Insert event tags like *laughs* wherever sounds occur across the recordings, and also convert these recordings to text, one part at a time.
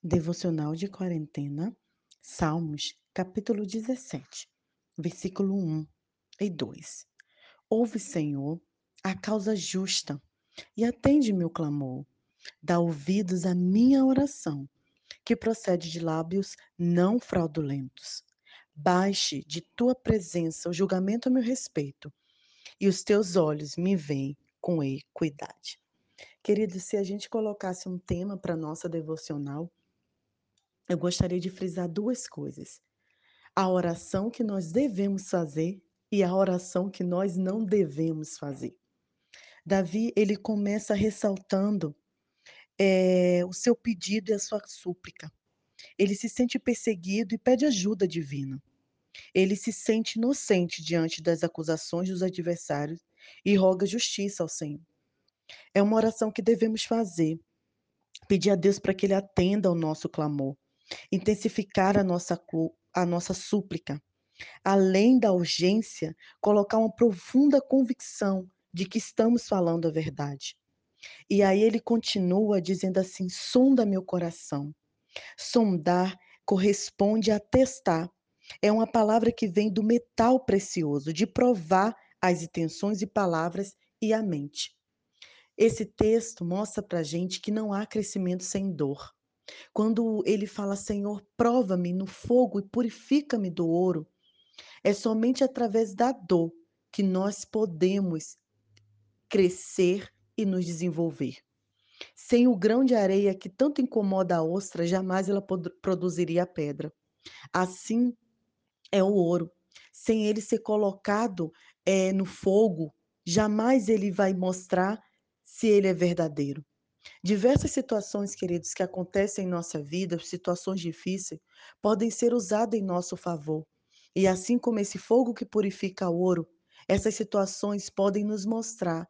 Devocional de quarentena, Salmos, capítulo 17, versículo 1 e 2. Ouve, Senhor, a causa justa e atende meu clamor. Dá ouvidos à minha oração, que procede de lábios não fraudulentos. Baixe de tua presença o julgamento a meu respeito, e os teus olhos me veem com equidade. Querido, se a gente colocasse um tema para nossa devocional, eu gostaria de frisar duas coisas: a oração que nós devemos fazer e a oração que nós não devemos fazer. Davi, ele começa ressaltando é, o seu pedido e a sua súplica. Ele se sente perseguido e pede ajuda divina. Ele se sente inocente diante das acusações dos adversários e roga justiça ao Senhor. É uma oração que devemos fazer. Pedir a Deus para que Ele atenda ao nosso clamor intensificar a nossa, a nossa súplica. Além da urgência, colocar uma profunda convicção de que estamos falando a verdade. E aí ele continua dizendo assim: sonda meu coração. Sondar corresponde a testar. É uma palavra que vem do metal precioso, de provar as intenções e palavras e a mente. Esse texto mostra para gente que não há crescimento sem dor. Quando ele fala, Senhor, prova-me no fogo e purifica-me do ouro, é somente através da dor que nós podemos crescer e nos desenvolver. Sem o grão de areia que tanto incomoda a ostra, jamais ela produziria a pedra. Assim é o ouro. Sem ele ser colocado é, no fogo, jamais ele vai mostrar se ele é verdadeiro. Diversas situações, queridos, que acontecem em nossa vida, situações difíceis, podem ser usadas em nosso favor. E assim como esse fogo que purifica o ouro, essas situações podem nos mostrar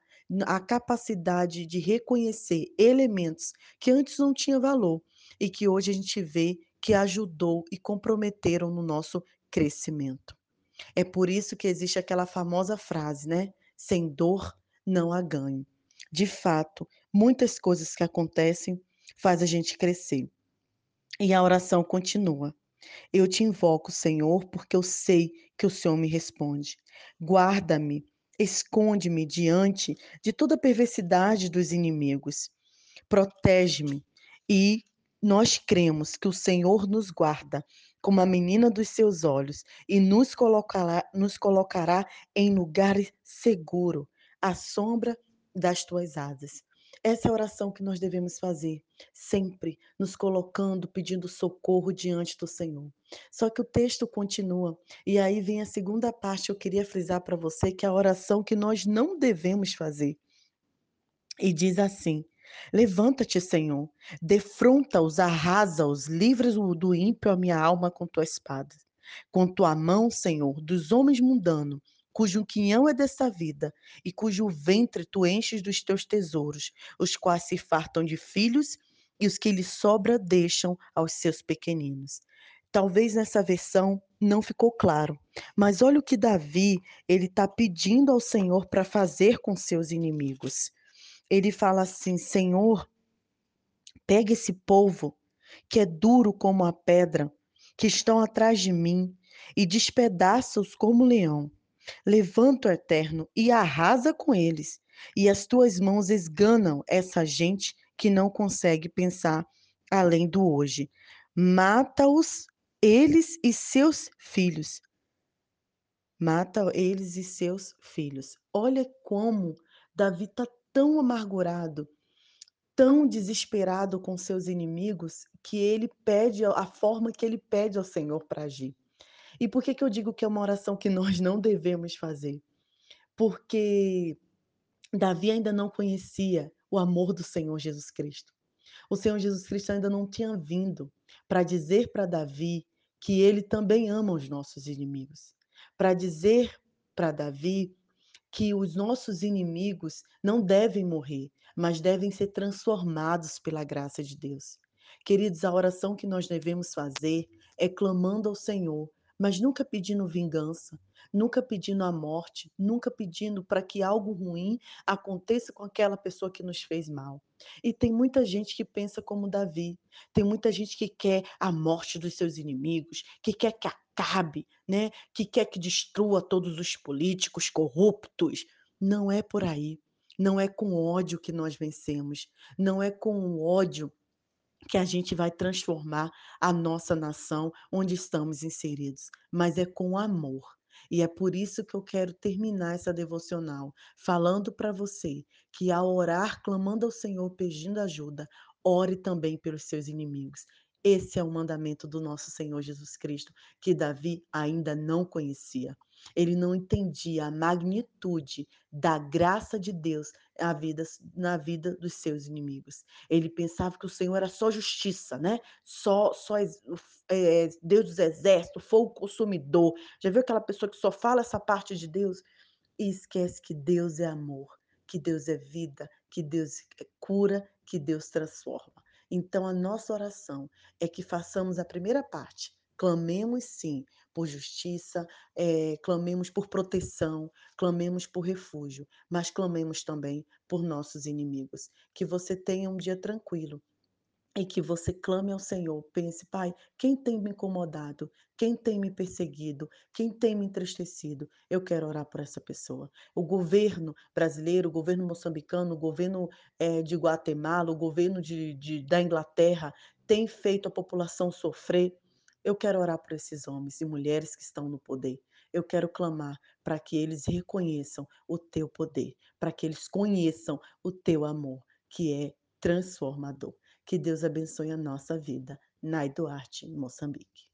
a capacidade de reconhecer elementos que antes não tinham valor e que hoje a gente vê que ajudou e comprometeram no nosso crescimento. É por isso que existe aquela famosa frase, né? Sem dor não há ganho. De fato, muitas coisas que acontecem faz a gente crescer. E a oração continua. Eu te invoco, Senhor, porque eu sei que o Senhor me responde. Guarda-me, esconde-me diante de toda a perversidade dos inimigos. Protege-me e nós cremos que o Senhor nos guarda como a menina dos seus olhos e nos colocará, nos colocará em lugar seguro, à sombra das tuas asas. Essa é a oração que nós devemos fazer, sempre nos colocando, pedindo socorro diante do Senhor. Só que o texto continua, e aí vem a segunda parte, eu queria frisar para você que é a oração que nós não devemos fazer. E diz assim: Levanta-te, Senhor, defronta-os, arrasa-os, livra do ímpio a minha alma com tua espada. Com tua mão, Senhor, dos homens mundanos, cujo quinhão é dessa vida, e cujo ventre tu enches dos teus tesouros, os quais se fartam de filhos, e os que lhe sobra deixam aos seus pequeninos. Talvez nessa versão não ficou claro, mas olha o que Davi ele está pedindo ao Senhor para fazer com seus inimigos. Ele fala assim: Senhor, pega esse povo que é duro como a pedra, que estão atrás de mim, e despedaça-os como leão. Levanta o eterno e arrasa com eles, e as tuas mãos esganam essa gente que não consegue pensar além do hoje. Mata-os, eles e seus filhos. Mata eles e seus filhos. Olha como Davi está tão amargurado, tão desesperado com seus inimigos, que ele pede a forma que ele pede ao Senhor para agir. E por que, que eu digo que é uma oração que *laughs* nós não devemos fazer? Porque Davi ainda não conhecia o amor do Senhor Jesus Cristo. O Senhor Jesus Cristo ainda não tinha vindo para dizer para Davi que ele também ama os nossos inimigos, para dizer para Davi que os nossos inimigos não devem morrer, mas devem ser transformados pela graça de Deus. Queridos, a oração que nós devemos fazer é clamando ao Senhor mas nunca pedindo vingança, nunca pedindo a morte, nunca pedindo para que algo ruim aconteça com aquela pessoa que nos fez mal. E tem muita gente que pensa como Davi, tem muita gente que quer a morte dos seus inimigos, que quer que acabe, né, que quer que destrua todos os políticos corruptos. Não é por aí. Não é com ódio que nós vencemos, não é com ódio que a gente vai transformar a nossa nação onde estamos inseridos, mas é com amor. E é por isso que eu quero terminar essa devocional falando para você que ao orar, clamando ao Senhor, pedindo ajuda, ore também pelos seus inimigos. Esse é o mandamento do nosso Senhor Jesus Cristo, que Davi ainda não conhecia. Ele não entendia a magnitude da graça de Deus na vida, na vida dos seus inimigos. Ele pensava que o Senhor era só justiça, né? Só, só é, Deus dos exércitos, fogo consumidor. Já viu aquela pessoa que só fala essa parte de Deus e esquece que Deus é amor, que Deus é vida, que Deus é cura, que Deus transforma. Então, a nossa oração é que façamos a primeira parte. Clamemos sim por justiça, eh, clamemos por proteção, clamemos por refúgio, mas clamemos também por nossos inimigos. Que você tenha um dia tranquilo, e que você clame ao Senhor, pense: "Pai, quem tem me incomodado? Quem tem me perseguido? Quem tem me entristecido? Eu quero orar por essa pessoa". O governo brasileiro, o governo moçambicano, o governo, eh, de Guatemala, o governo de de da Inglaterra tem feito a população sofrer. Eu quero orar por esses homens e mulheres que estão no poder. Eu quero clamar para que eles reconheçam o teu poder, para que eles conheçam o teu amor, que é transformador. Que Deus abençoe a nossa vida. Nai Duarte, Moçambique.